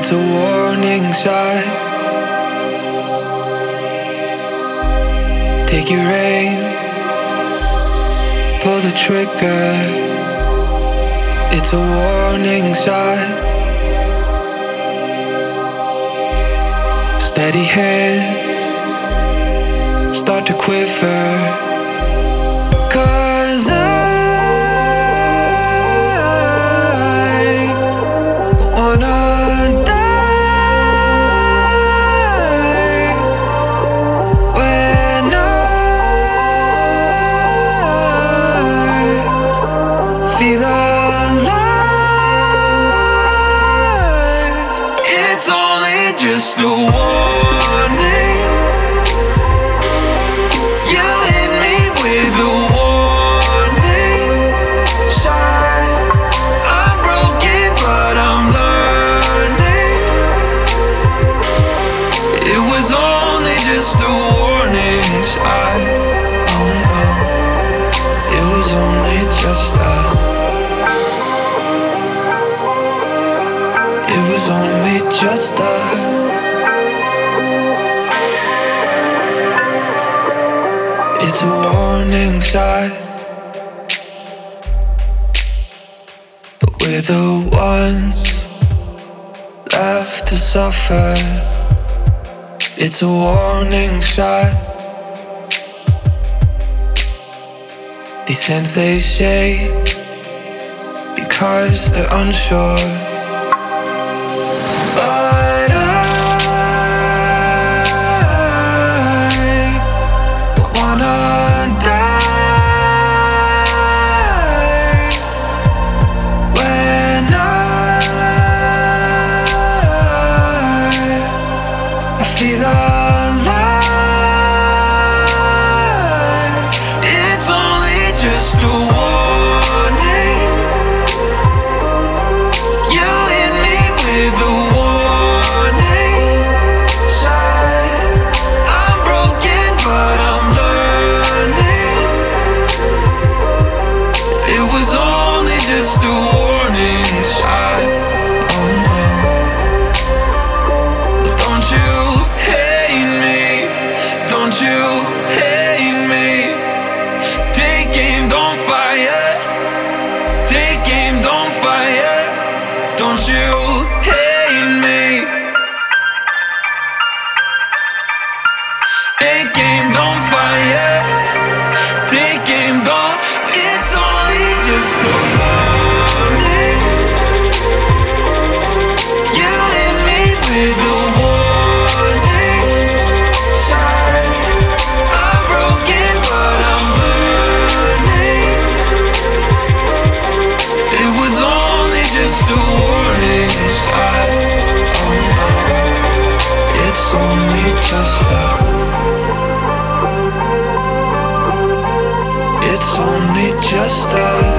It's a warning sign. Take your aim, pull the trigger. It's a warning sign. Steady hands start to quiver. Was only just a warning shot. Oh no, it was only just a. It was only just a. It's a warning sign But we're the ones left to suffer. It's a warning shot. These hands they shake because they're unsure. Take aim, don't fire. Don't you hate me? Take aim, don't fire. Take aim, don't. It's only just It's only just a